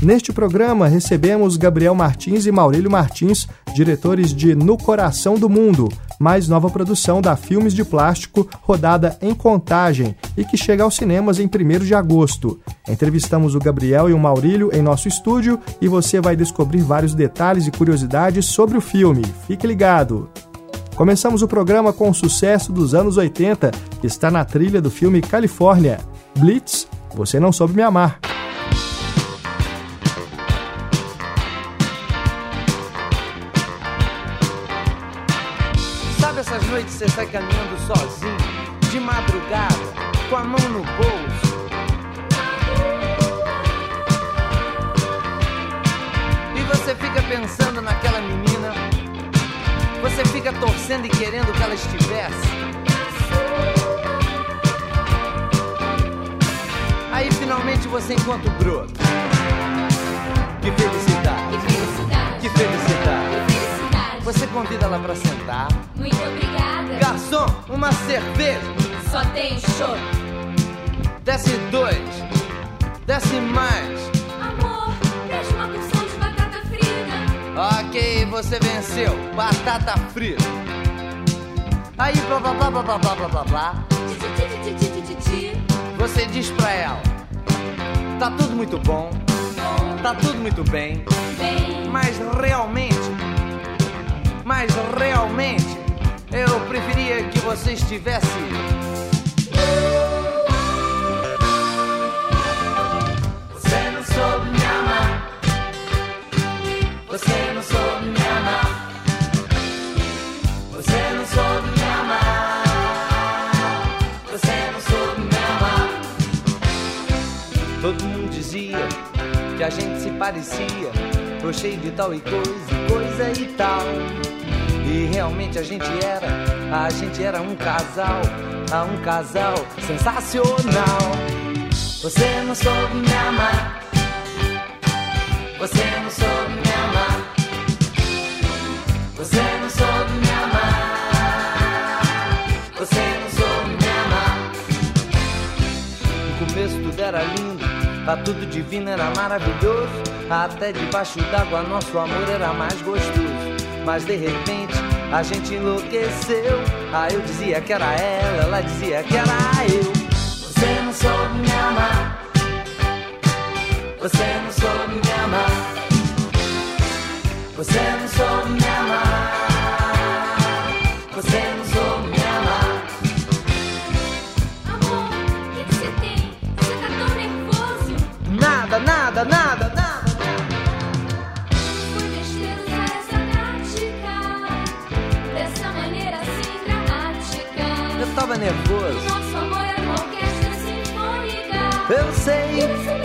Neste programa recebemos Gabriel Martins e Maurílio Martins, diretores de No Coração do Mundo, mais nova produção da Filmes de Plástico, rodada em Contagem e que chega aos cinemas em 1 de agosto. Entrevistamos o Gabriel e o Maurílio em nosso estúdio e você vai descobrir vários detalhes e curiosidades sobre o filme. Fique ligado! Começamos o programa com o sucesso dos anos 80, que está na trilha do filme Califórnia. Blitz, Você Não Soube Me Amar. Você sai caminhando sozinho, de madrugada, com a mão no bolso. E você fica pensando naquela menina, você fica torcendo e querendo que ela estivesse. Aí finalmente você encontra o broto. Que felicidade! Que felicidade! Que felicidade! Que felicidade! Você convida ela para sentar. Muito obrigada. Garçom, uma cerveja. Só tem show. Desce dois. Desce mais. Amor, deixa uma porção de batata frita. Ok, você venceu. Batata frita. Aí, blá blá blá blá blá blá blá blá. Você diz pra ela: Tá tudo muito bom. Bom, Tá tudo muito bem. bem. Mas realmente. Mas realmente. Eu preferia que você estivesse. Você não soube me amar. Você não soube me amar. Você não soube me amar. Você não soube me amar. Todo mundo dizia que a gente se parecia. Tô cheio de tal e coisa, coisa e tal. E realmente a gente era, a gente era um casal, um casal sensacional. Você não soube me amar. Você não soube me amar. Você não soube me amar. Você não soube me amar. No começo tudo era lindo, tá tudo divino, era maravilhoso. Até debaixo d'água nosso amor era mais gostoso. Mas de repente a gente enlouqueceu. Aí eu dizia que era ela, ela dizia que era eu. Você não soube me amar. Você não soube me amar. Você não soube me amar. Você não nervoso. Nosso amor é uma orquestra sinfônica. Eu sei.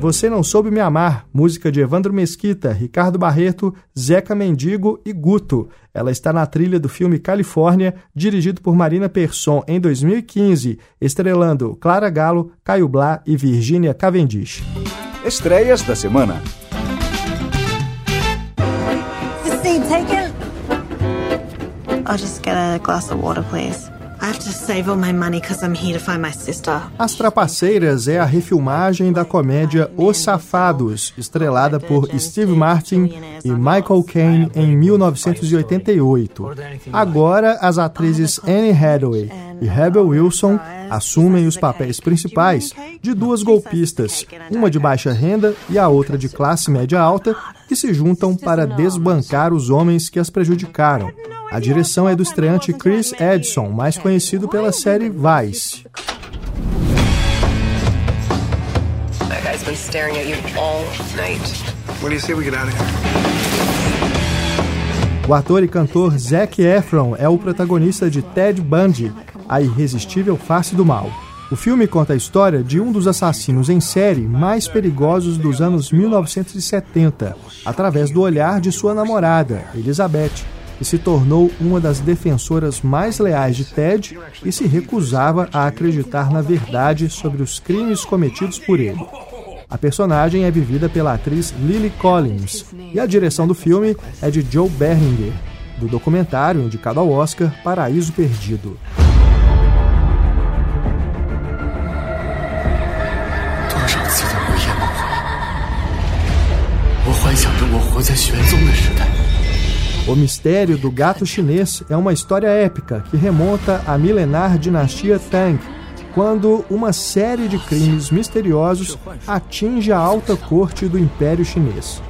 Você Não Soube Me Amar, música de Evandro Mesquita, Ricardo Barreto, Zeca Mendigo e Guto. Ela está na trilha do filme Califórnia, dirigido por Marina Persson em 2015, estrelando Clara Galo, Caio Blá e Virgínia Cavendish. Estreias da semana. The seat taken? I'll just get a glass of water, please. As Trapaceiras é a refilmagem da comédia Os Safados, estrelada por Steve Martin e Michael Caine em 1988. Agora, as atrizes Anne Hathaway e Rebel Wilson assumem os papéis principais de duas golpistas, uma de baixa renda e a outra de classe média alta, que se juntam para desbancar os homens que as prejudicaram. A direção é do estreante Chris Edson, mais conhecido pela série Vice. O ator e cantor Zac Efron é o protagonista de Ted Bundy, a irresistível face do mal. O filme conta a história de um dos assassinos em série mais perigosos dos anos 1970, através do olhar de sua namorada, Elizabeth, que se tornou uma das defensoras mais leais de Ted e se recusava a acreditar na verdade sobre os crimes cometidos por ele. A personagem é vivida pela atriz Lily Collins e a direção do filme é de Joe Berlinger, do documentário indicado ao Oscar Paraíso Perdido. 活在玄宗的时代。O Mistério do Gato Chinês é uma história épica que remonta à milenar dinastia Tang, quando uma série de crimes misteriosos atinge a alta corte do Império Chinês.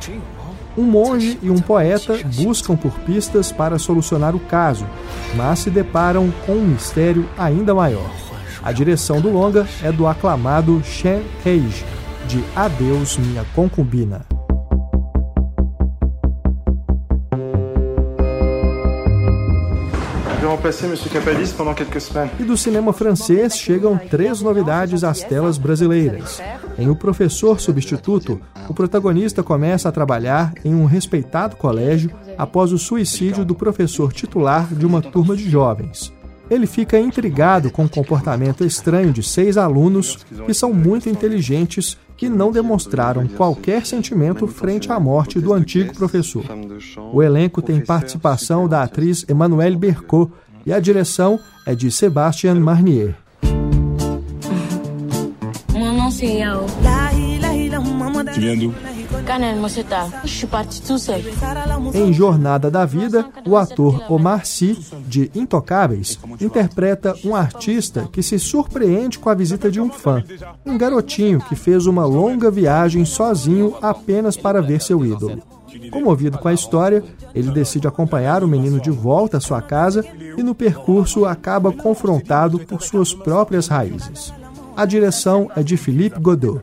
Um monge e um poeta buscam por pistas para solucionar o caso, mas se deparam com um mistério ainda maior. A direção do longa é do aclamado Shen Heiji, de Adeus Minha Concubina. E do cinema francês chegam três novidades às telas brasileiras. Em O Professor Substituto, o protagonista começa a trabalhar em um respeitado colégio após o suicídio do professor titular de uma turma de jovens. Ele fica intrigado com o comportamento estranho de seis alunos que são muito inteligentes que não demonstraram qualquer sentimento frente à morte do antigo professor. O elenco tem participação da atriz Emmanuelle Bercot e a direção é de Sebastian Marnier. Em Jornada da Vida, o ator Omar Sy, de Intocáveis, interpreta um artista que se surpreende com a visita de um fã, um garotinho que fez uma longa viagem sozinho apenas para ver seu ídolo. Comovido com a história, ele decide acompanhar o menino de volta à sua casa e, no percurso, acaba confrontado por suas próprias raízes. A direção é de Philippe Godot.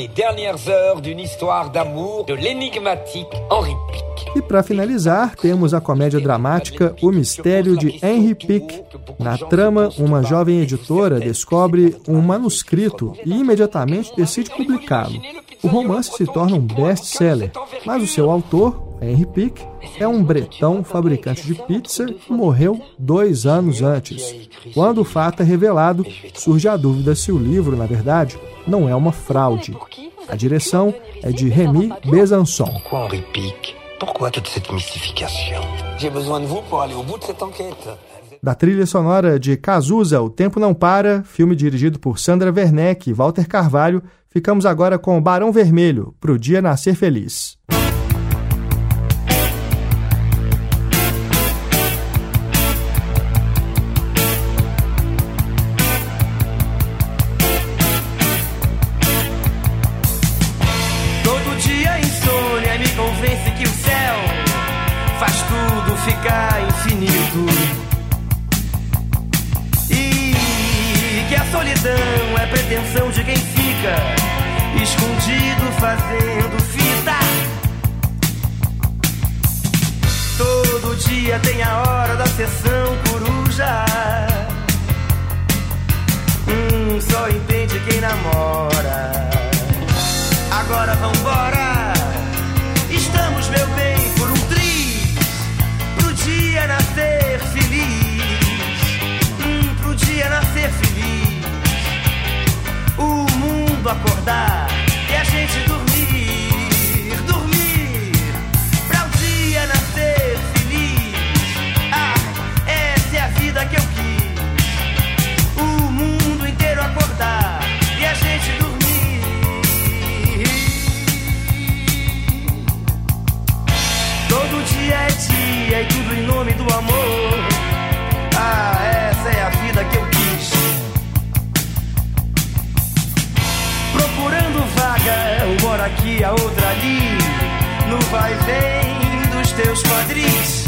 Les dernières heures d'une histoire d'amour de l'énigmatique Henri Pic. E para finalizar, temos a comédia dramática O Mistério de Henry Pic. Na trama, uma jovem editora descobre um manuscrito e imediatamente decide publicá-lo. O romance se torna um best-seller, mas o seu autor, Henry Pic, é um bretão fabricante de pizza que morreu dois anos antes. Quando o fato é revelado, surge a dúvida se o livro, na verdade, não é uma fraude. A direção é de Remy Besançon. Da trilha sonora de Cazuza, O Tempo Não Para, filme dirigido por Sandra Werneck e Walter Carvalho, ficamos agora com Barão Vermelho, Pro Dia Nascer Feliz. Ficar infinito. E que a solidão é pretensão de quem fica escondido fazendo fita. Todo dia tem a hora da sessão coruja. Hum, só entende quem namora. Agora vambora. Estamos, meu dia nascer feliz, hum, pro dia nascer feliz, o mundo acordar alegria e tudo em nome do amor. Ah, essa é a vida que eu quis. Procurando vaga, uma hora aqui, a outra ali. No vai vem dos teus quadris.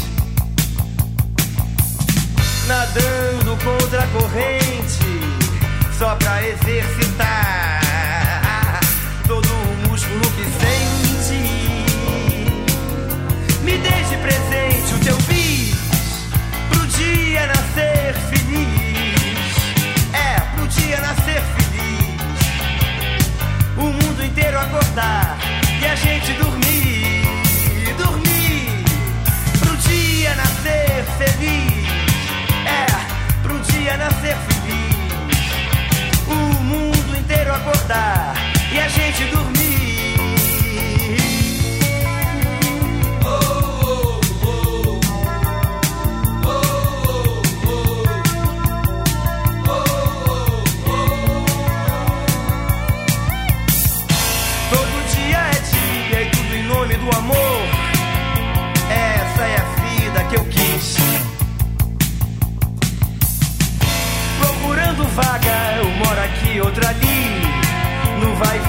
Nadando contra a corrente, só pra exercitar todo o músculo que sente. Me deixe presente o teu bis pro dia nascer feliz. É, pro dia nascer feliz. O mundo inteiro acordar e a gente dormir. Dormir pro dia nascer feliz. É, pro dia nascer feliz. O mundo inteiro acordar e a gente dormir.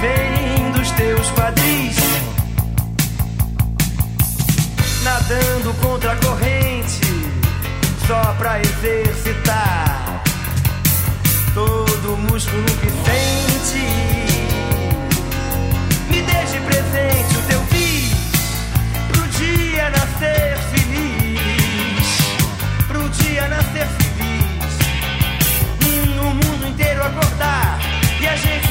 Vem dos teus quadris. Nadando contra a corrente, só pra exercitar todo o músculo que sente. Me deixe presente o teu bis pro dia nascer feliz. Pro dia nascer feliz. O mundo inteiro acordar e a gente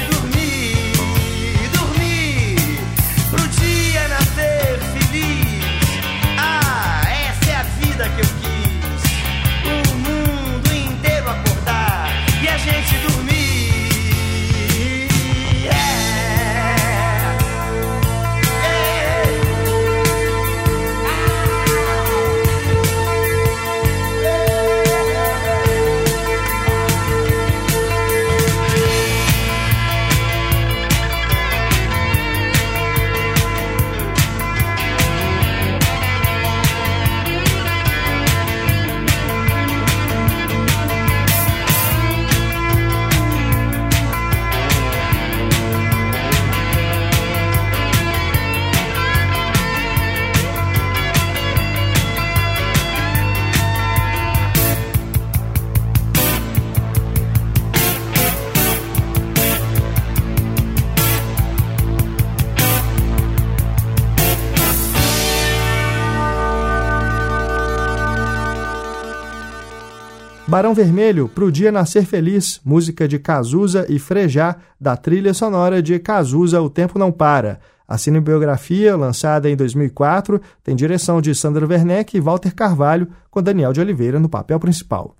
Barão Vermelho, Pro Dia Nascer Feliz, música de Cazuza e Frejá, da trilha sonora de Cazuza O Tempo Não Para. A cinebiografia, lançada em 2004, tem direção de Sandra Werneck e Walter Carvalho, com Daniel de Oliveira no papel principal.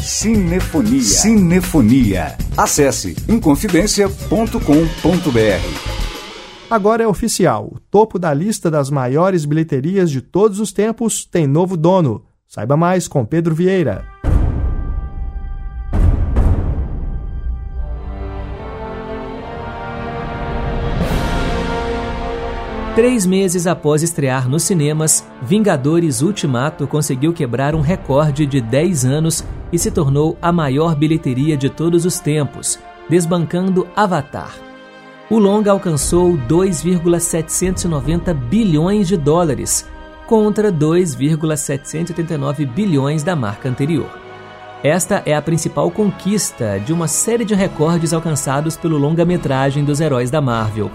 Cinefonia. Cinefonia. Acesse inconfidencia.com.br. Agora é oficial. O topo da lista das maiores bilheterias de todos os tempos tem novo dono. Saiba mais com Pedro Vieira. Três meses após estrear nos cinemas, Vingadores Ultimato conseguiu quebrar um recorde de 10 anos e se tornou a maior bilheteria de todos os tempos, desbancando Avatar. O longa alcançou 2,790 bilhões de dólares, contra 2,789 bilhões da marca anterior. Esta é a principal conquista de uma série de recordes alcançados pelo longa-metragem dos heróis da Marvel.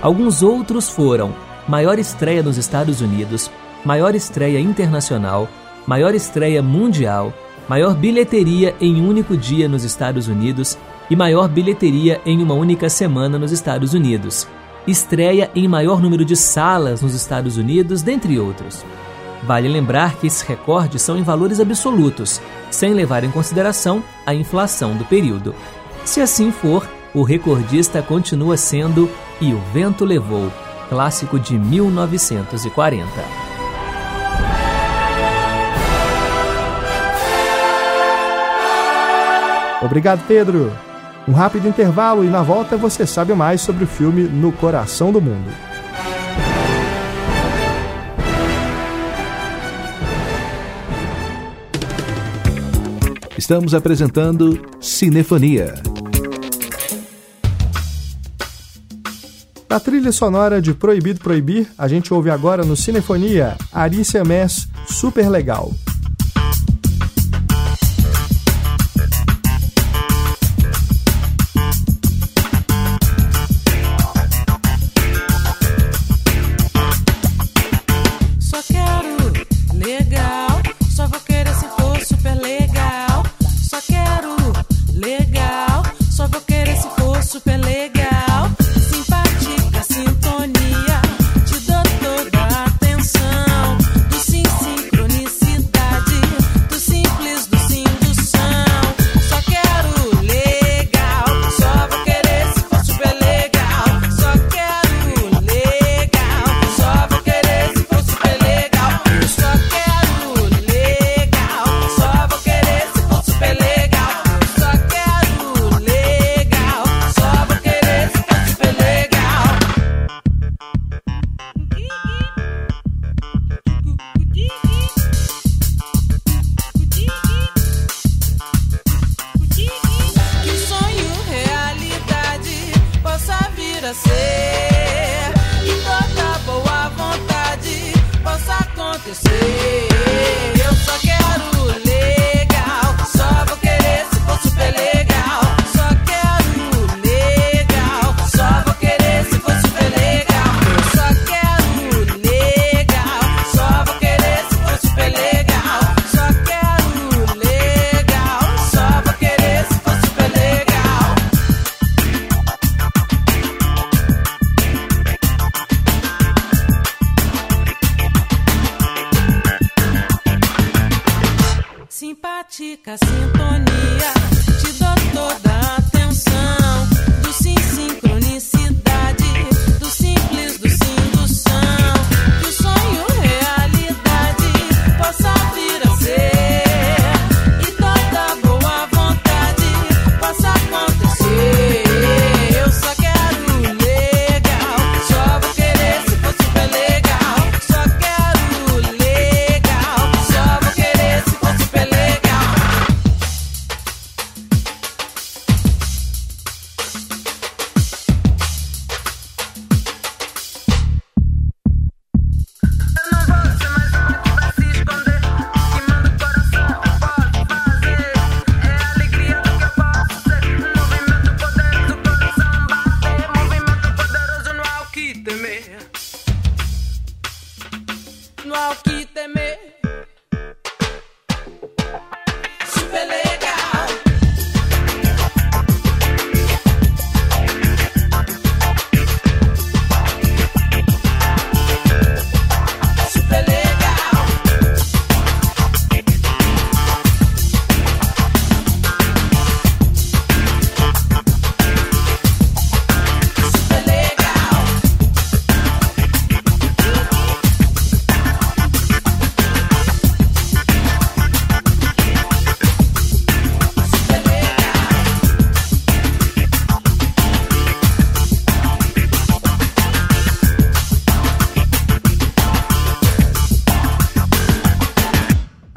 Alguns outros foram maior estreia nos Estados Unidos, maior estreia internacional, maior estreia mundial, maior bilheteria em um único dia nos Estados Unidos e maior bilheteria em uma única semana nos Estados Unidos. Estreia em maior número de salas nos Estados Unidos, dentre outros. Vale lembrar que esses recordes são em valores absolutos, sem levar em consideração a inflação do período. Se assim for, o recordista continua sendo E o Vento Levou, clássico de 1940. Obrigado, Pedro. Um rápido intervalo e na volta você sabe mais sobre o filme No Coração do Mundo. Estamos apresentando Cinefonia. Na trilha sonora de Proibido Proibir, a gente ouve agora no Cinefonia Arícia Mess, Super Legal.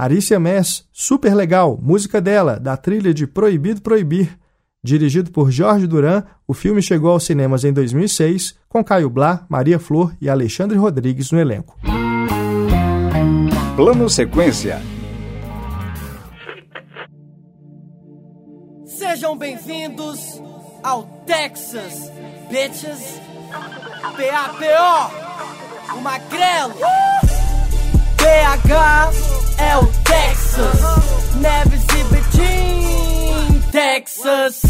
Arícia Mess, super legal, música dela, da trilha de Proibido Proibir. Dirigido por Jorge Duran, o filme chegou aos cinemas em 2006, com Caio Blá, Maria Flor e Alexandre Rodrigues no elenco. Plano Sequência. Sejam bem-vindos ao Texas, bitches. P-A-P-O, o Magrelo. PH é o Texas. Neves e Betim, Texas.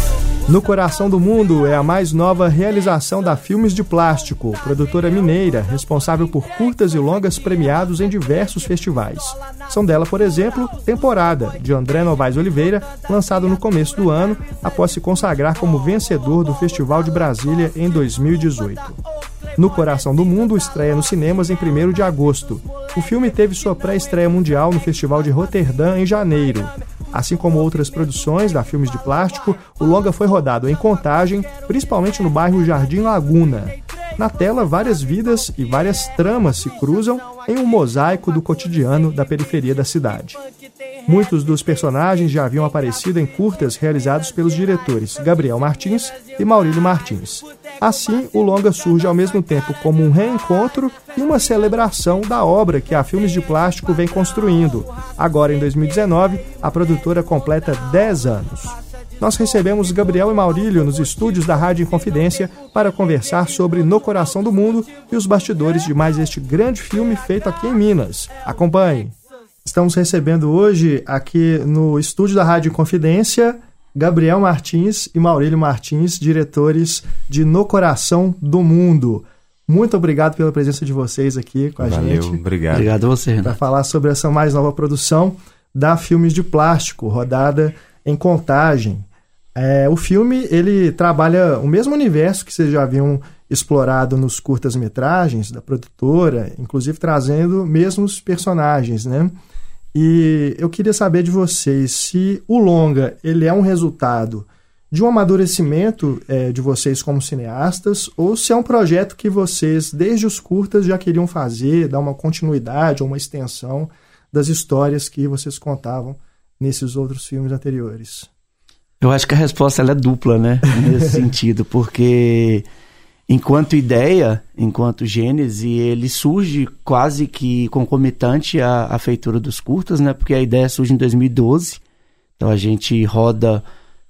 No Coração do Mundo é a mais nova realização da Filmes de Plástico, produtora mineira, responsável por curtas e longas premiados em diversos festivais. São dela, por exemplo, Temporada, de André Novaes Oliveira, lançado no começo do ano, após se consagrar como vencedor do Festival de Brasília em 2018. No Coração do Mundo estreia nos cinemas em 1 de agosto. O filme teve sua pré-estreia mundial no Festival de Roterdã em janeiro. Assim como outras produções da Filmes de Plástico, o longa foi rodado em Contagem, principalmente no bairro Jardim Laguna. Na tela, várias vidas e várias tramas se cruzam em um mosaico do cotidiano da periferia da cidade. Muitos dos personagens já haviam aparecido em curtas realizados pelos diretores Gabriel Martins e Maurílio Martins. Assim, o longa surge ao mesmo tempo como um reencontro e uma celebração da obra que a Filmes de Plástico vem construindo. Agora, em 2019, a produtora completa 10 anos. Nós recebemos Gabriel e Maurílio nos estúdios da Rádio Inconfidência para conversar sobre No Coração do Mundo e os bastidores de mais este grande filme feito aqui em Minas. Acompanhe! Estamos recebendo hoje aqui no estúdio da Rádio Confidência Gabriel Martins e Maurílio Martins, diretores de No Coração do Mundo. Muito obrigado pela presença de vocês aqui com a Valeu, gente. obrigado. Obrigado a você, Para falar sobre essa mais nova produção da Filmes de Plástico, rodada em Contagem. É, o filme ele trabalha o mesmo universo que vocês já haviam explorado nos curtas-metragens da produtora, inclusive trazendo mesmos personagens, né? E eu queria saber de vocês se o longa ele é um resultado de um amadurecimento é, de vocês como cineastas ou se é um projeto que vocês desde os curtas já queriam fazer, dar uma continuidade ou uma extensão das histórias que vocês contavam nesses outros filmes anteriores. Eu acho que a resposta é dupla, né? Nesse sentido, porque enquanto ideia, enquanto gênese, ele surge quase que concomitante à, à feitura dos curtas, né? Porque a ideia surge em 2012. Então a gente roda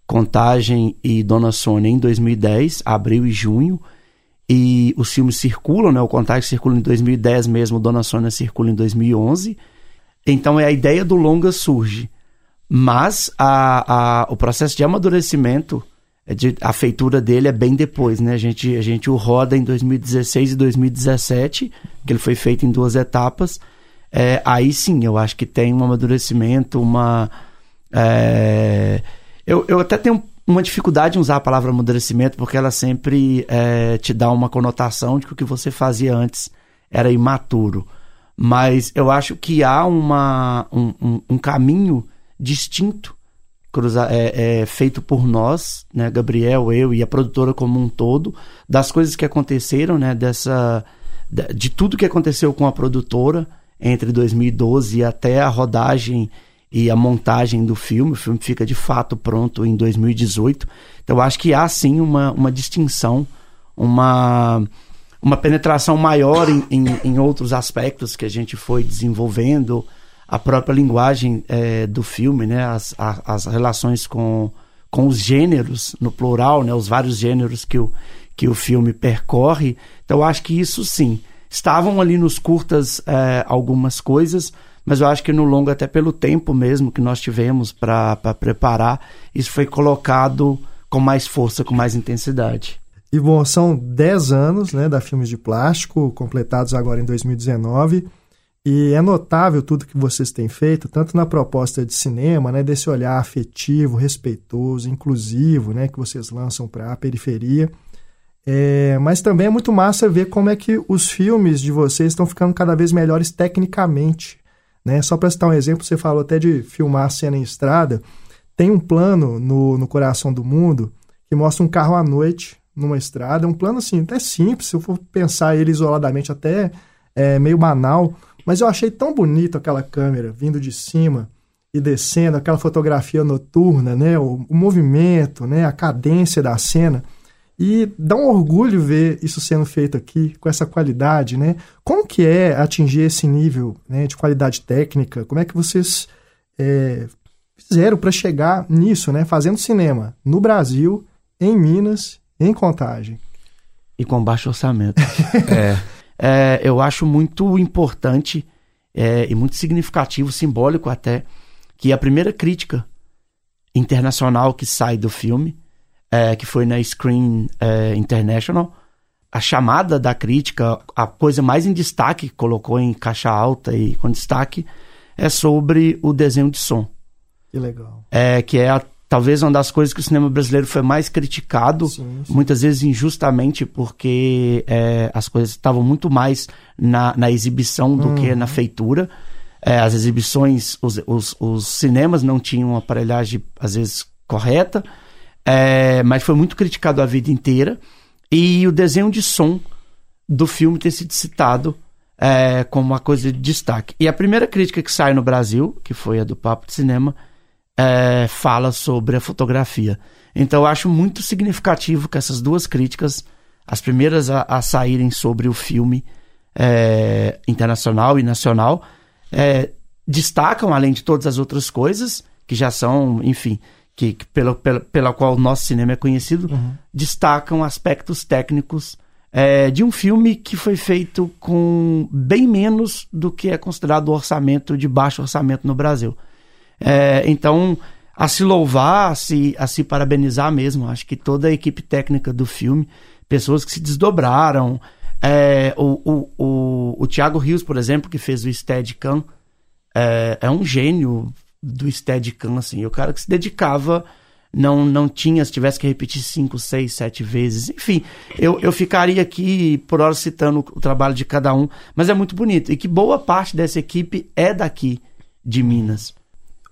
Contagem e Dona Sônia em 2010, abril e junho. E os filmes circulam, né? O Contagem circula em 2010 mesmo, Dona Sônia circula em 2011. Então é a ideia do longa surge. Mas a, a, o processo de amadurecimento, de, a feitura dele é bem depois, né? A gente, a gente o roda em 2016 e 2017, que ele foi feito em duas etapas. É, aí sim, eu acho que tem um amadurecimento, uma. é, eu, eu até tenho uma dificuldade em usar a palavra amadurecimento, porque ela sempre é, te dá uma conotação de que o que você fazia antes era imaturo. Mas eu acho que há uma, um, um, um caminho distinto cruza, é, é, feito por nós, né, Gabriel, eu e a produtora como um todo, das coisas que aconteceram, né, dessa, de, tudo que aconteceu com a produtora entre 2012 até a rodagem e a montagem do filme. O filme fica de fato pronto em 2018. Então acho que há sim uma, uma distinção, uma, uma penetração maior em, em, em outros aspectos que a gente foi desenvolvendo a própria linguagem é, do filme, né? As, a, as relações com, com os gêneros, no plural, né? Os vários gêneros que o, que o filme percorre. Então, acho que isso sim. Estavam ali nos curtas é, algumas coisas, mas eu acho que no longo, até pelo tempo mesmo que nós tivemos para preparar, isso foi colocado com mais força, com mais intensidade. E bom, são 10 anos né, da Filmes de Plástico, completados agora em 2019. E é notável tudo que vocês têm feito, tanto na proposta de cinema, né, desse olhar afetivo, respeitoso, inclusivo, né, que vocês lançam para a periferia. É, mas também é muito massa ver como é que os filmes de vocês estão ficando cada vez melhores tecnicamente. Né? Só para citar um exemplo, você falou até de filmar cena em estrada. Tem um plano no, no Coração do Mundo que mostra um carro à noite numa estrada. É um plano assim, até simples, se eu for pensar ele isoladamente, até é, meio banal. Mas eu achei tão bonito aquela câmera vindo de cima e descendo, aquela fotografia noturna, né? O, o, movimento, né? A cadência da cena. E dá um orgulho ver isso sendo feito aqui com essa qualidade, né? Como que é atingir esse nível né, de qualidade técnica? Como é que vocês é, fizeram para chegar nisso, né? Fazendo cinema no Brasil, em Minas, em Contagem. E com baixo orçamento. É. É, eu acho muito importante é, e muito significativo, simbólico até, que a primeira crítica internacional que sai do filme, é, que foi na Screen é, International, a chamada da crítica, a coisa mais em destaque, colocou em caixa alta e com destaque, é sobre o desenho de som. Que legal. É, que é a talvez uma das coisas que o cinema brasileiro foi mais criticado, sim, sim. muitas vezes injustamente, porque é, as coisas estavam muito mais na, na exibição do Uhum. que na feitura. É, as exibições, os, os, os cinemas não tinham uma aparelhagem, às vezes, correta, é, mas foi muito criticado a vida inteira. E o desenho de som do filme ter sido citado é, como uma coisa de destaque. E a primeira crítica que sai no Brasil, que foi a do Papo de Cinema, é, fala sobre a fotografia. Então eu acho muito significativo que essas duas críticas, as primeiras a, a saírem sobre o filme é, internacional e nacional, é, destacam, além de todas as outras coisas, que já são, enfim, que, que pela, pela, pela qual o nosso cinema é conhecido, Uhum. destacam aspectos técnicos é, de um filme que foi feito com bem menos do que é considerado o orçamento de baixo orçamento no Brasil. É, então, a se louvar, a se, a se parabenizar mesmo. Acho que toda a equipe técnica do filme, pessoas que se desdobraram. É, o, o, o, o Thiago Rios, por exemplo, que fez o Steadicam, é, é um gênio do Steadicam, assim. O cara que se dedicava, não, não tinha, se tivesse que repetir cinco, seis, sete vezes. Enfim, eu, eu ficaria aqui por hora citando o trabalho de cada um, mas é muito bonito. E que boa parte dessa equipe é daqui, de Minas.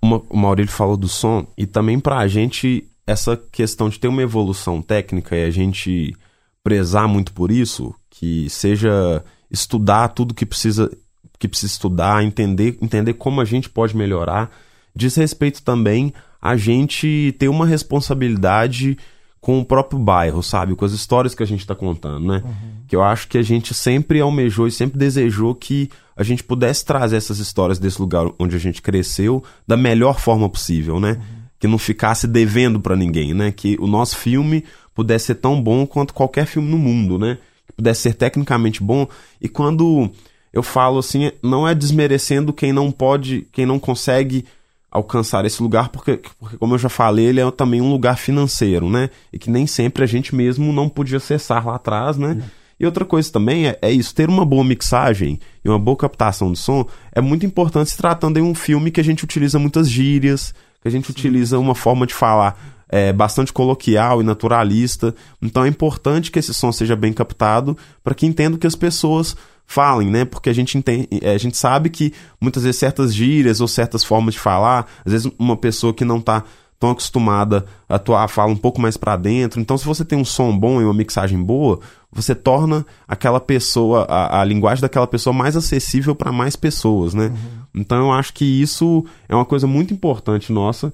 Uma- o Maurílio falou do som e também pra gente essa questão de ter uma evolução técnica e a gente prezar muito por isso, que seja estudar tudo que precisa que precisa estudar, entender, entender como a gente pode melhorar, diz respeito também a gente ter uma responsabilidade com o próprio bairro, sabe? Com as histórias que a gente está contando, né? Que eu acho que a gente sempre almejou e sempre desejou que a gente pudesse trazer essas histórias desse lugar onde a gente cresceu da melhor forma possível, né? Que não ficasse devendo para ninguém, né? Que o nosso filme pudesse ser tão bom quanto qualquer filme no mundo, né? Que pudesse ser tecnicamente bom. E quando eu falo assim, não é desmerecendo quem não pode, quem não consegue alcançar esse lugar, porque, porque, como eu já falei, ele é também um lugar financeiro, né? E que nem sempre a gente mesmo não podia acessar lá atrás, né? E outra coisa também é, é isso, ter uma boa mixagem e uma boa captação de som é muito importante se tratando de um filme que a gente utiliza muitas gírias, que a gente utiliza uma forma de falar é, bastante coloquial e naturalista. Então é importante que esse som seja bem captado para que entenda que as pessoas falem, né? Porque a gente entende, a gente sabe que muitas vezes certas gírias ou certas formas de falar, às vezes uma pessoa que não tá tão acostumada a atuar fala um pouco mais para dentro. Então, se você tem um som bom e uma mixagem boa, você torna aquela pessoa, a, a linguagem daquela pessoa mais acessível para mais pessoas, né? Então, eu acho que isso é uma coisa muito importante nossa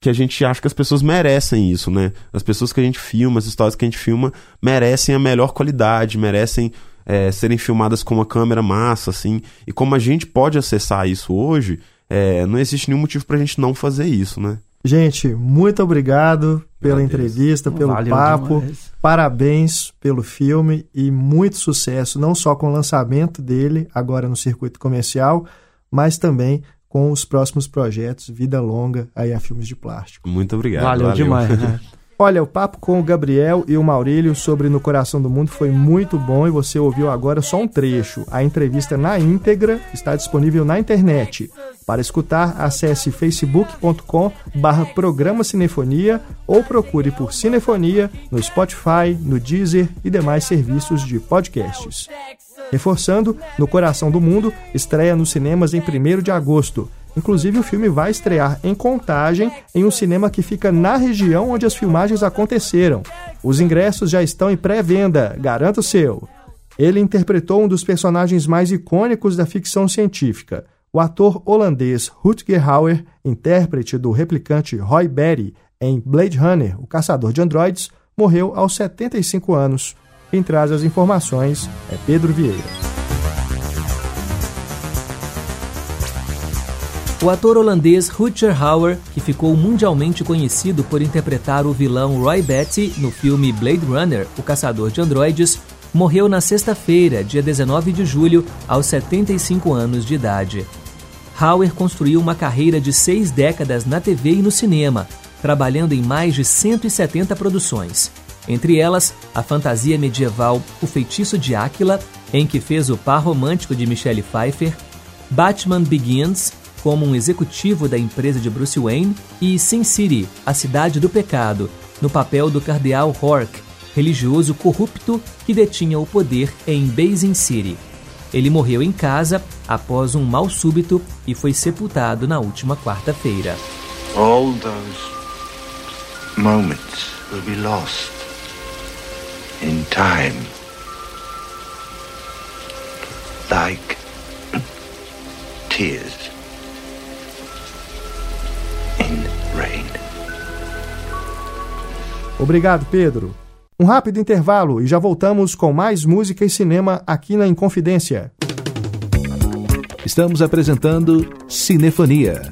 que a gente acha que as pessoas merecem isso, né? As pessoas que a gente filma, as histórias que a gente filma, merecem a melhor qualidade, merecem é, serem filmadas com uma câmera massa, assim. E como a gente pode acessar isso hoje, é, não existe nenhum motivo pra gente não fazer isso, né? Gente, muito obrigado pela entrevista, pelo Valeu papo. demais. Parabéns pelo filme e muito sucesso, não só com o lançamento dele, agora no circuito comercial, mas também com os próximos projetos, vida longa aí a filmes de plástico. Muito obrigado. Valeu, demais, né? Olha, o papo com o Gabriel e o Maurílio sobre No Coração do Mundo foi muito bom e você ouviu agora só um trecho. A entrevista na íntegra está disponível na internet. Para escutar, acesse facebook.com barra programa Cinefonia ou procure por Cinefonia no Spotify, no Deezer e demais serviços de podcasts. Reforçando, No Coração do Mundo estreia nos cinemas em 1 de agosto. Inclusive, o filme vai estrear em Contagem, em um cinema que fica na região onde as filmagens aconteceram. Os ingressos já estão em pré-venda, garanta o seu. Ele interpretou um dos personagens mais icônicos da ficção científica. O ator holandês Rutger Hauer, intérprete do replicante Roy Batty em Blade Runner, o caçador de androides, morreu aos 75 anos. Quem traz as informações é Pedro Vieira. O ator holandês Rutger Hauer, que ficou mundialmente conhecido por interpretar o vilão Roy Batty no filme Blade Runner, O Caçador de Androides, morreu na sexta-feira, dia 19 de julho, aos 75 anos de idade. Hauer construiu uma carreira de seis décadas na TV e no cinema, trabalhando em mais de 170 produções. Entre elas, a fantasia medieval O Feitiço de Áquila, em que fez o par romântico de Michelle Pfeiffer, Batman Begins, como um executivo da empresa de Bruce Wayne, e Sin City, a cidade do pecado, no papel do cardeal Hork, religioso corrupto que detinha o poder em Basin City. Ele morreu em casa após um mal súbito e foi sepultado na última quarta-feira. All those moments will be lost in time. like tears Obrigado, Pedro. Um rápido intervalo e já voltamos com mais música e cinema aqui na Inconfidência. Estamos apresentando Cinefonia.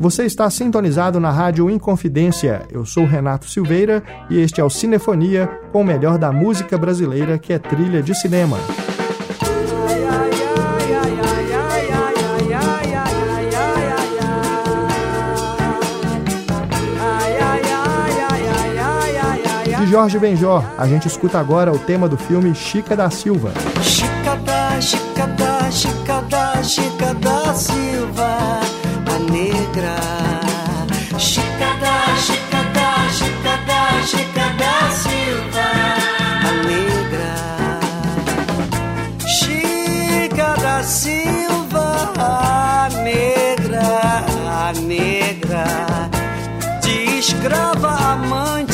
Você está sintonizado na Rádio Inconfidência. Eu sou Renato Silveira e este é o Cinefonia com o melhor da música brasileira, que é trilha de cinema. Jorge Benjor, a gente escuta agora o tema do filme Chica da Silva. Chica da, Chica da, Chica da, Chica da Silva, a negra. Chica da, Chica da, Chica da, Chica da Silva, a negra. Chica da Silva, a negra, a negra. De escrava amante,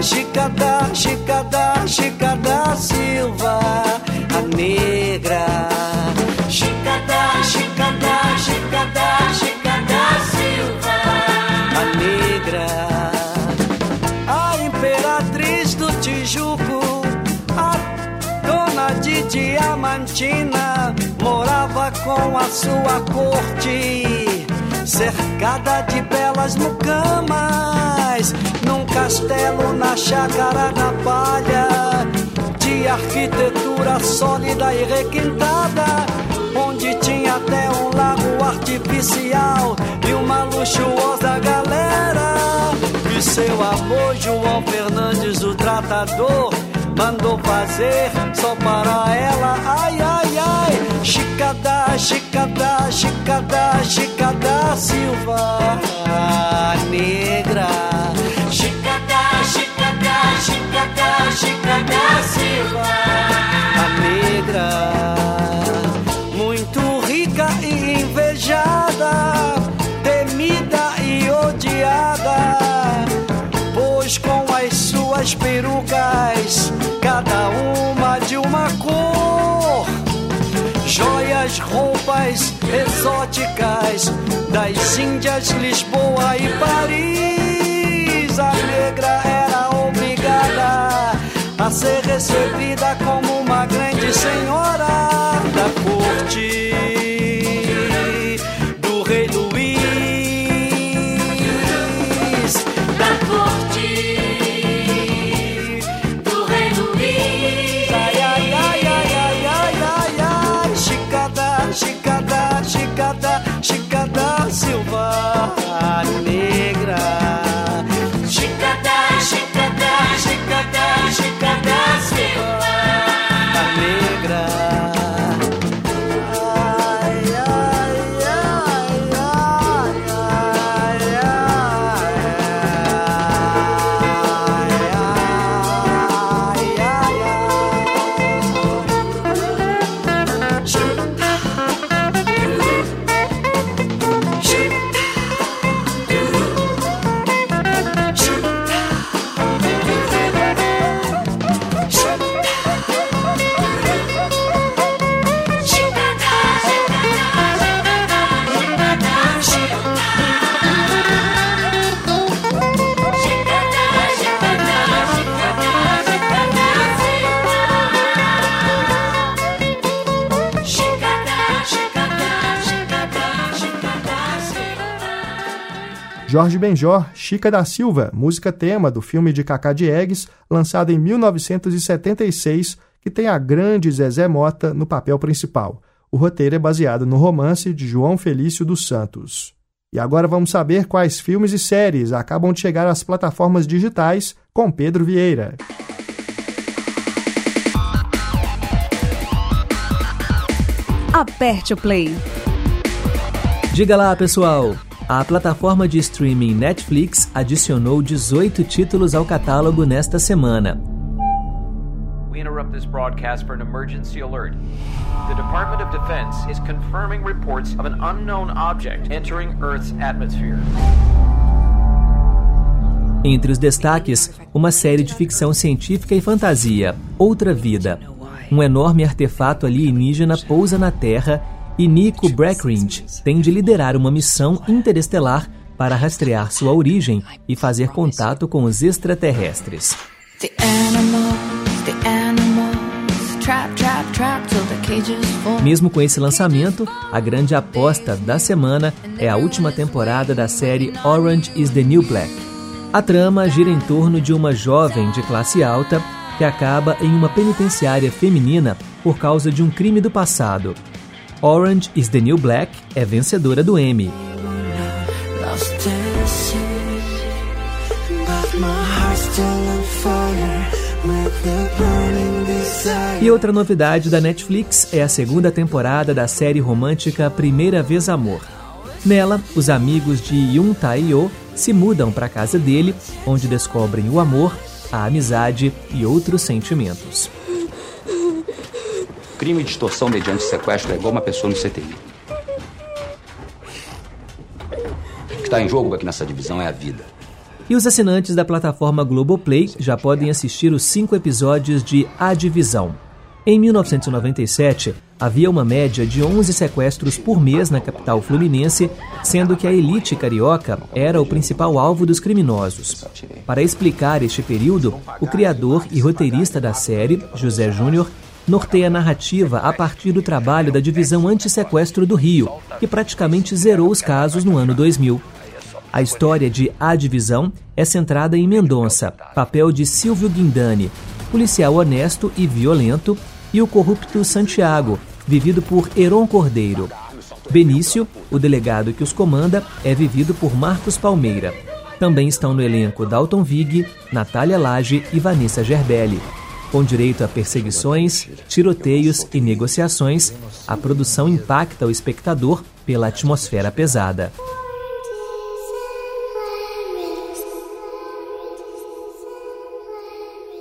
Chica da, Chica da, Chica da, Chica da Silva, a negra. Chica da, Chica da, Chica da, Chica da Silva, a negra. A imperatriz do Tijuco, a dona de Diamantina, morava com a sua corte, cercada de belas mucamas, castelo na chácara da palha, de arquitetura sólida e requintada, onde tinha até um lago artificial e uma luxuosa galera. E seu amor, João Fernandes, o tratador, mandou fazer só para ela. Ai, ai, ai, Chica da, Chica da, Chica da, Chica da Silva, negra. Chica da, Chica da, Chica da, Chica da Silva, a negra. Muito rica e invejada, temida e odiada pois com as suas perucas, cada uma de uma cor, joias, roupas exóticas das Índias, Lisboa e Paris, a negra obrigada a ser recebida como uma grande senhora da corte Benjor, Chica da Silva, música tema do filme de Cacá Diegues, lançado em 1976, que tem a grande Zezé Mota no papel principal. O roteiro é baseado no romance de João Felício dos Santos. E agora vamos saber quais filmes e séries acabam de chegar às plataformas digitais com Pedro Vieira. Aperte o play. Diga lá, pessoal! A plataforma de streaming Netflix adicionou 18 títulos ao catálogo nesta semana. We interrupt this broadcast for an emergency alert. The Department of Defense is confirming reports of an unknown object entering Earth's atmosphere. Entre os destaques, uma série de ficção científica e fantasia, Outra Vida. Um enorme artefato alienígena pousa na Terra e Nico Brackridge tem de liderar uma missão interestelar para rastrear sua origem e fazer contato com os extraterrestres. The animals, the animals, trap, trap, trap. Mesmo com esse lançamento, a grande aposta da semana é a última temporada da série Orange is the New Black. A trama gira em torno de uma jovem de classe alta que acaba em uma penitenciária feminina por causa de um crime do passado. Orange is the New Black é vencedora do Emmy. E outra novidade da Netflix é a segunda temporada da série romântica Primeira Vez Amor. Nela, os amigos de Yun Tae-yo se mudam para a casa dele, onde descobrem o amor, a amizade e outros sentimentos. Crime de extorsão mediante sequestro é igual uma pessoa no CTI. O que está em jogo aqui nessa divisão é a vida. E os assinantes da plataforma Globoplay já podem assistir os cinco episódios de A Divisão. Em 1997, havia uma média de 11 sequestros por mês na capital fluminense, sendo que a elite carioca era o principal alvo dos criminosos. Para explicar este período, o criador e roteirista da série, José Júnior, norteia a narrativa a partir do trabalho da Divisão Antissequestro do Rio, que praticamente zerou os casos no ano 2000. A história de A Divisão é centrada em Mendonça, papel de Silvio Guindani, policial honesto e violento, e o corrupto Santiago, vivido por Heron Cordeiro. Benício, o delegado que os comanda, é vivido por Marcos Palmeira. Também estão no elenco Dalton Vig, Natália Lage e Vanessa Gerbelli. Com direito a perseguições, tiroteios e negociações, a produção impacta o espectador pela atmosfera pesada.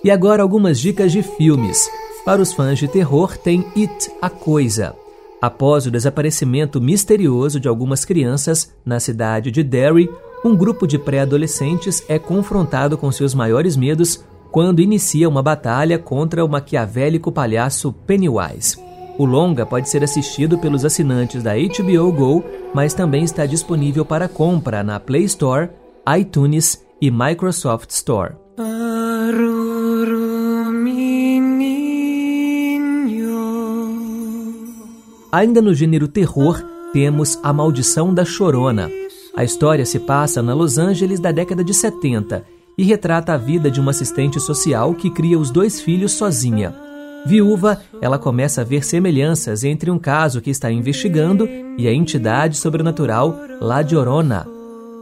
E agora algumas dicas de filmes. Para os fãs de terror, tem It, a Coisa. Após o desaparecimento misterioso de algumas crianças na cidade de Derry, um grupo de pré-adolescentes é confrontado com seus maiores medos quando inicia uma batalha contra o maquiavélico palhaço Pennywise. O longa pode ser assistido pelos assinantes da HBO Go, mas também está disponível para compra na Play Store, iTunes e Microsoft Store. Ainda no gênero terror, temos A Maldição da Chorona. A história se passa na Los Angeles da década de 70 e retrata a vida de uma assistente social que cria os dois filhos sozinha. Viúva, ela começa a ver semelhanças entre um caso que está investigando e a entidade sobrenatural La Llorona.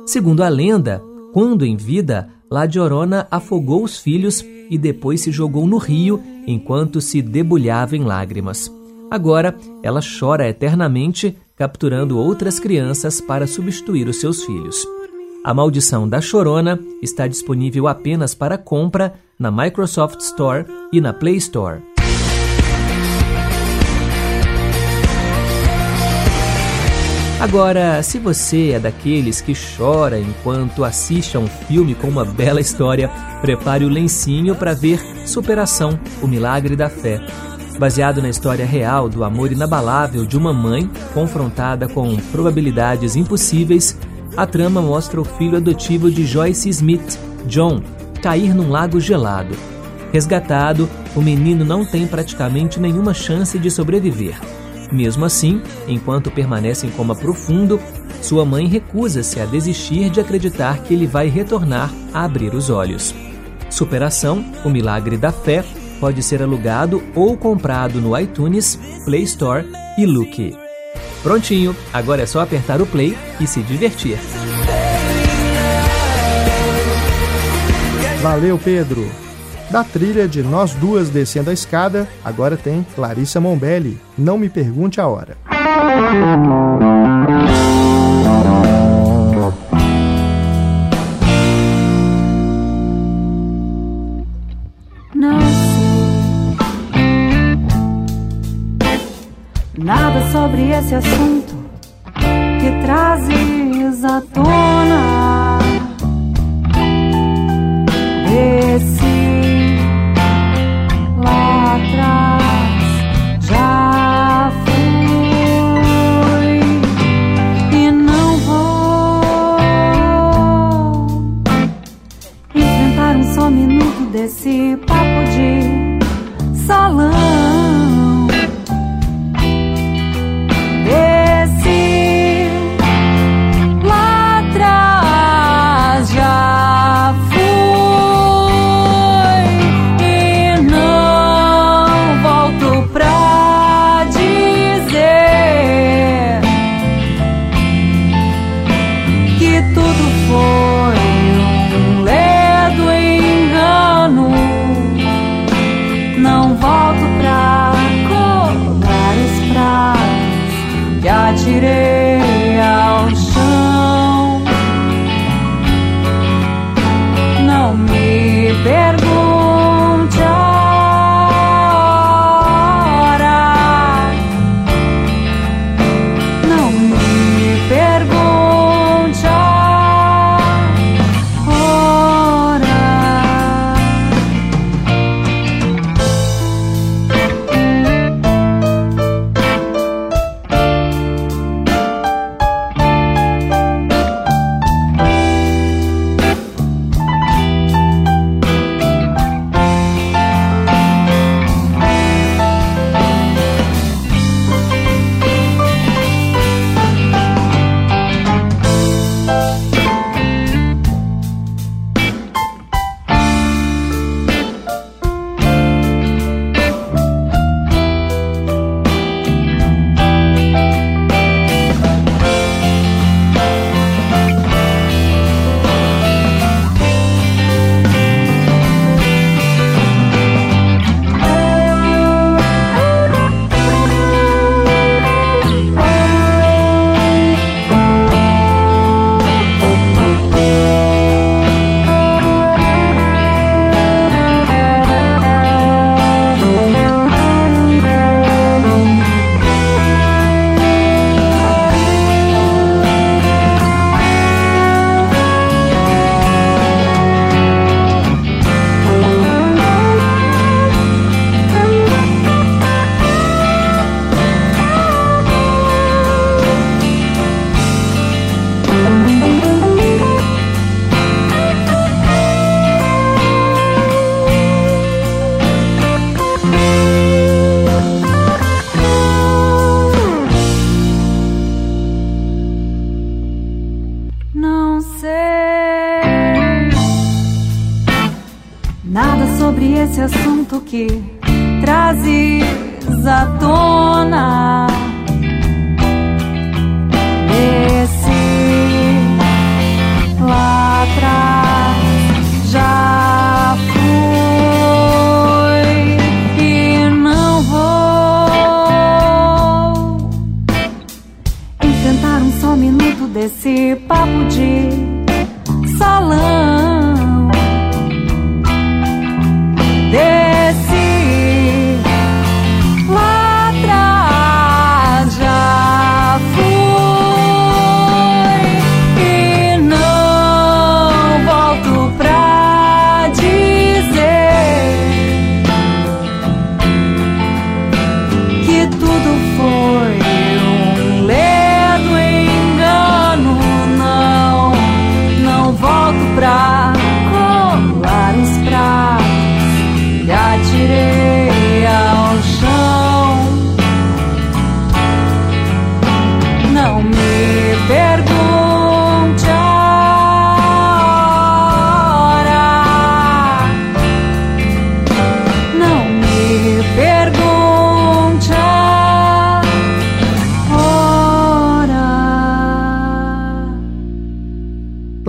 Segundo a lenda, quando em vida, La Llorona afogou os filhos e depois se jogou no rio enquanto se debulhava em lágrimas. Agora, ela chora eternamente, capturando outras crianças para substituir os seus filhos. A Maldição da Chorona está disponível apenas para compra na Microsoft Store e na Play Store. Agora, se você é daqueles que chora enquanto assiste a um filme com uma bela história, prepare o lencinho para ver Superação, o Milagre da Fé. Baseado na história real do amor inabalável de uma mãe confrontada com probabilidades impossíveis, a trama mostra o filho adotivo de Joyce Smith, John, cair num lago gelado. Resgatado, o menino não tem praticamente nenhuma chance de sobreviver. Mesmo assim, enquanto permanece em coma profundo, sua mãe recusa-se a desistir de acreditar que ele vai retornar a abrir os olhos. Superação, o milagre da fé, pode ser alugado ou comprado no iTunes, Play Store e Look. Prontinho, agora é só apertar o play e se divertir. Valeu, Pedro! Da trilha de Nós Duas Descendo a Escada, agora tem Larissa Mombelli. Não me pergunte a hora. Sobre esse assunto que trazes à tona.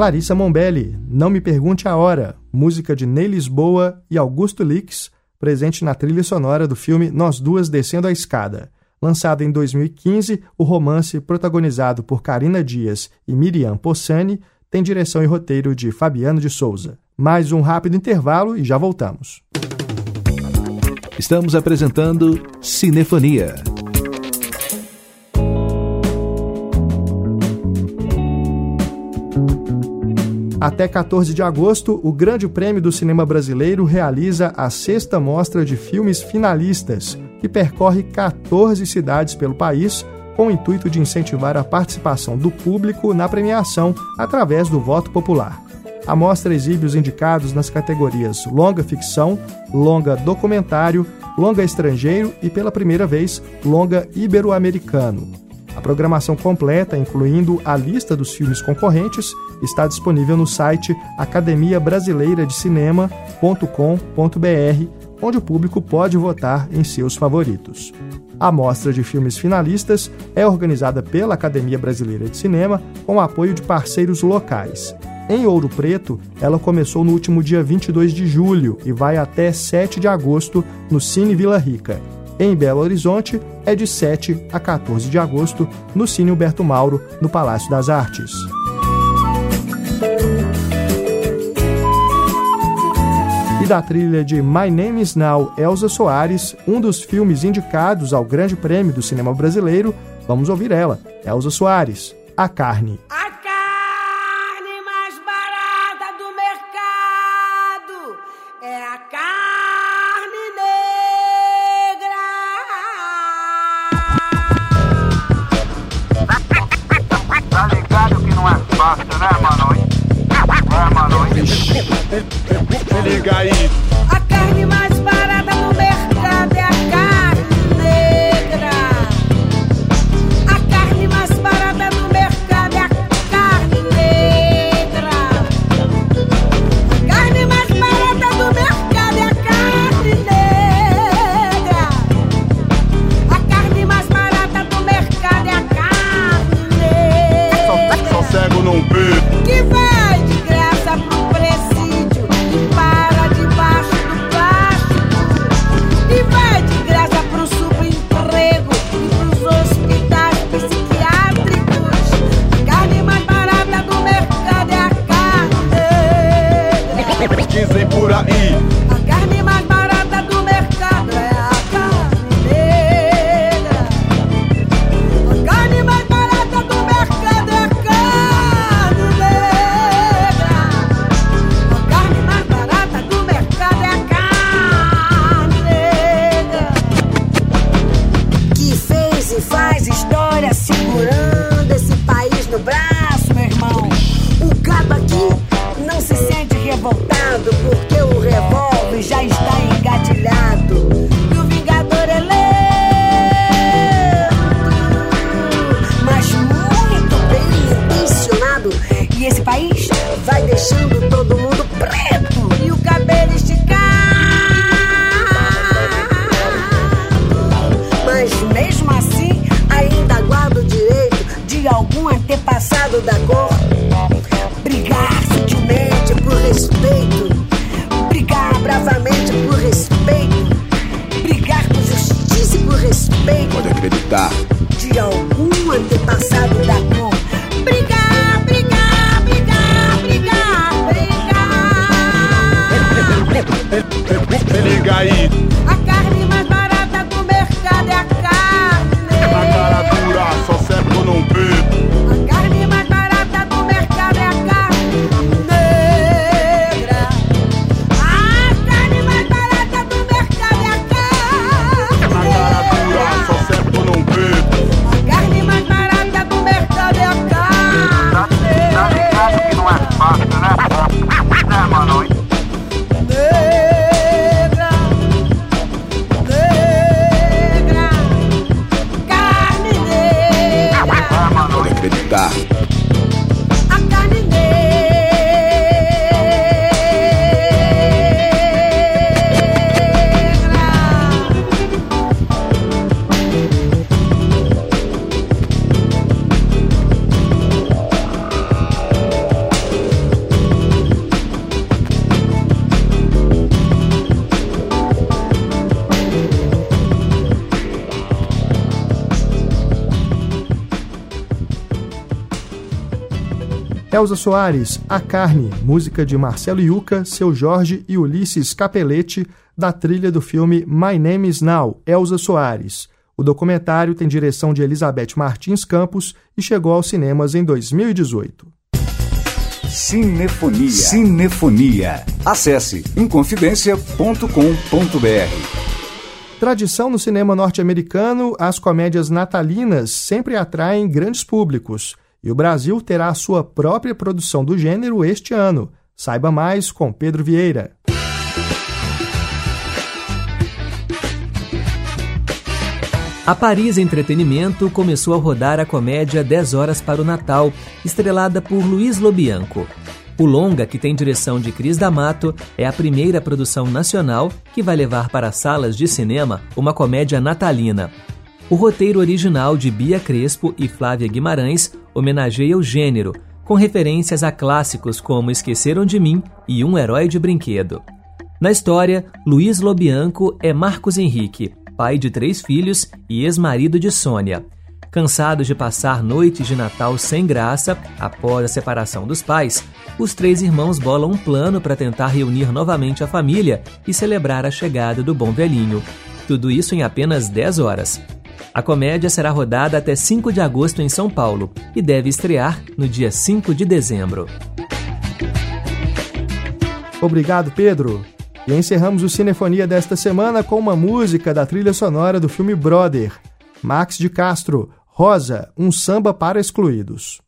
Clarissa Mombelli, Não Me Pergunte a Hora, música de Ney Lisboa e Augusto Lix, presente na trilha sonora do filme Nós Duas Descendo a Escada. Lançado em 2015, o romance, protagonizado por Karina Dias e Miriam Possani, tem direção e roteiro de Fabiano de Souza. Mais um rápido intervalo e já voltamos. Estamos apresentando Cinefonia. Até 14 de agosto, o Grande Prêmio do Cinema Brasileiro realiza a sexta mostra de filmes finalistas, que percorre 14 cidades pelo país, com o intuito de incentivar a participação do público na premiação através do voto popular. A mostra exibe os indicados nas categorias longa ficção, longa documentário, longa estrangeiro e, pela primeira vez, longa ibero-americano. A programação completa, incluindo a lista dos filmes concorrentes, está disponível no site Academia Brasileira de Cinema.com.br, onde o público pode votar em seus favoritos. A mostra de filmes finalistas é organizada pela Academia Brasileira de Cinema com o apoio de parceiros locais. Em Ouro Preto, ela começou no último dia 22 de julho e vai até 7 de agosto no Cine Vila Rica. Em Belo Horizonte, é de 7 a 14 de agosto no Cine Humberto Mauro, no Palácio das Artes. E da trilha de My Name is Now, Elza Soares, um dos filmes indicados ao Grande Prêmio do Cinema Brasileiro, vamos ouvir ela, Elza Soares, A Carne. Que fez e faz história segurando esse país no braço, meu irmão. O cabo aqui não se sente revoltado porque o revólver já está engatilhado. E o vingador é lento, mas muito bem intencionado. E esse país vai deixando todo mundo da cor brigar sutilmente por respeito, brigar bravamente por respeito, brigar com justiça e por respeito Pode acreditar. de algum antepassado da cor. Brigar, brigar, brigar, brigar, brigar. Liga aí. A carne Elza Soares, A Carne, música de Marcelo Yuca, Seu Jorge e Ulisses Capelete, da trilha do filme My Name is Now, Elza Soares. O documentário tem direção de Elizabeth Martins Campos e chegou aos cinemas em 2018. Cinefonia. Cinefonia. Acesse inconfidencia.com.br. Tradição no cinema norte-americano, as comédias natalinas sempre atraem grandes públicos. E o Brasil terá sua própria produção do gênero este ano. Saiba mais com Pedro Vieira. A Paris Entretenimento começou a rodar a comédia 10 Horas para o Natal, estrelada por Luiz Lobianco. O longa, que tem direção de Cris D'Amato, é a primeira produção nacional que vai levar para salas de cinema uma comédia natalina. O roteiro original de Bia Crespo e Flávia Guimarães homenageia o gênero, com referências a clássicos como Esqueceram de Mim e Um Herói de Brinquedo. Na história, Luiz Lobianco é Marcos Henrique, pai de três filhos e ex-marido de Sônia. Cansados de passar noites de Natal sem graça após a separação dos pais, os três irmãos bolam um plano para tentar reunir novamente a família e celebrar a chegada do bom velhinho. Tudo isso em apenas 10 horas. A comédia será rodada até 5 de agosto em São Paulo e deve estrear no dia 5 de dezembro. Obrigado, Pedro. E encerramos o Cinefonia desta semana com uma música da trilha sonora do filme Brother. Max de Castro, Rosa, um samba para excluídos.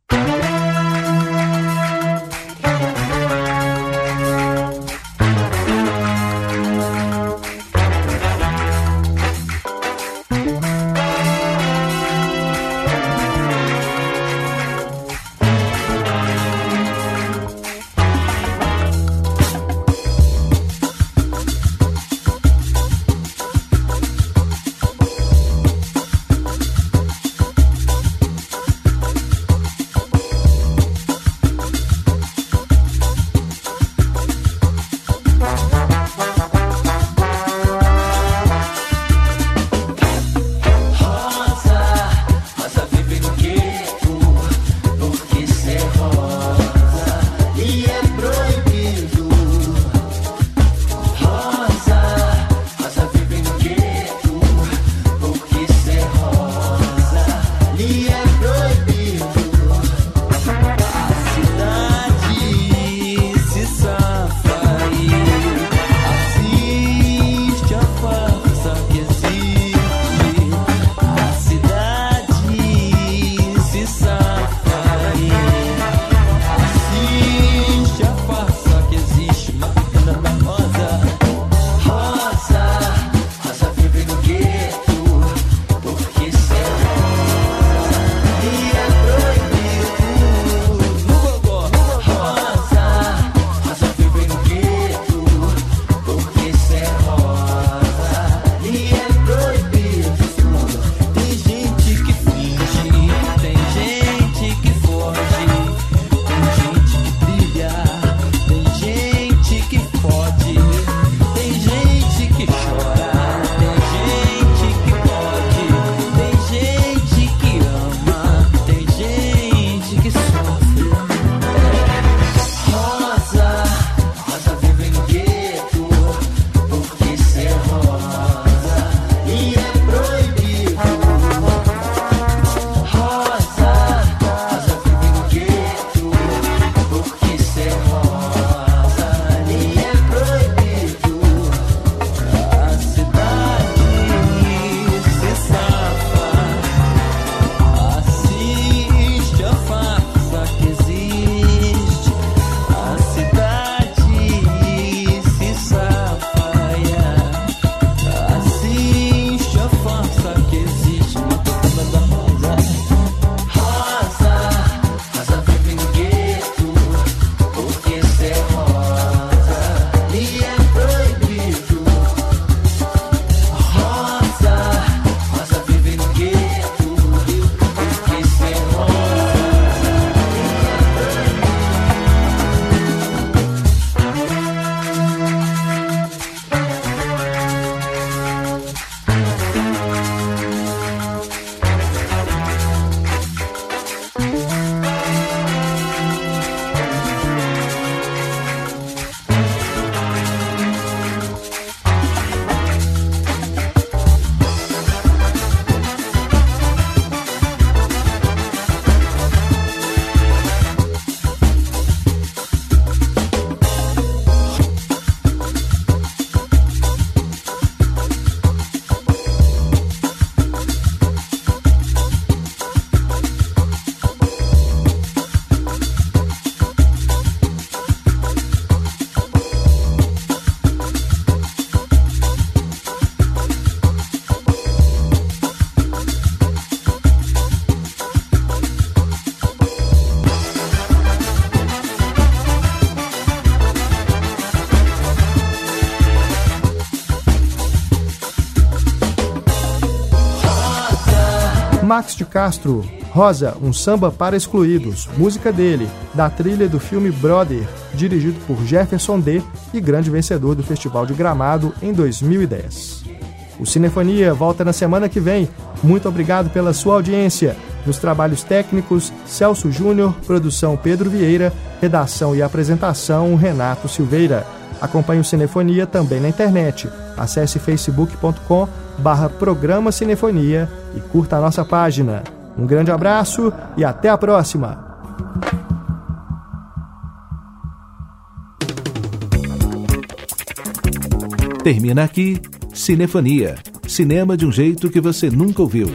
De Castro, Rosa, um samba para excluídos, música dele, da trilha do filme Brother, dirigido por Jefferson D e grande vencedor do Festival de Gramado em 2010. O Cinefonia volta na semana que vem. Muito obrigado pela sua audiência. Nos trabalhos técnicos, Celso Júnior, produção Pedro Vieira, redação e apresentação Renato Silveira. Acompanhe o Cinefonia também na internet. Acesse facebook.com barra programa Cinefonia e curta a nossa página. Um grande abraço e até a próxima! Termina aqui Cinefonia. Cinema de um jeito que você nunca ouviu.